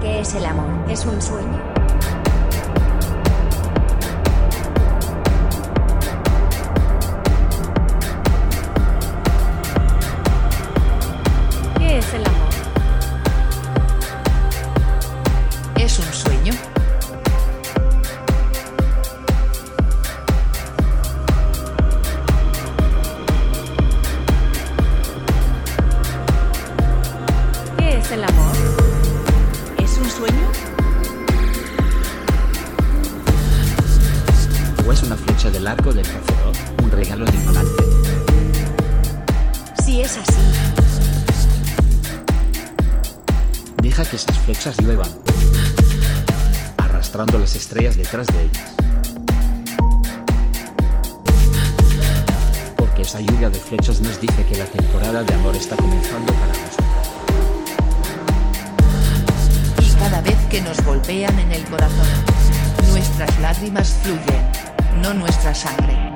¿Qué es el amor? ¿Es un sueño? ¿Qué es el amor? ¿Es un sueño? ¿O es una flecha del arco del cazador? ¿Un regalo de ignorante? Si es así, Deja que esas flechas lluevan, arrastrando las estrellas detrás de ellas. Porque esa lluvia de flechas nos dice que la temporada de amor está comenzando para nosotros. Nos golpean en el corazón, nuestras lágrimas fluyen, no nuestra sangre.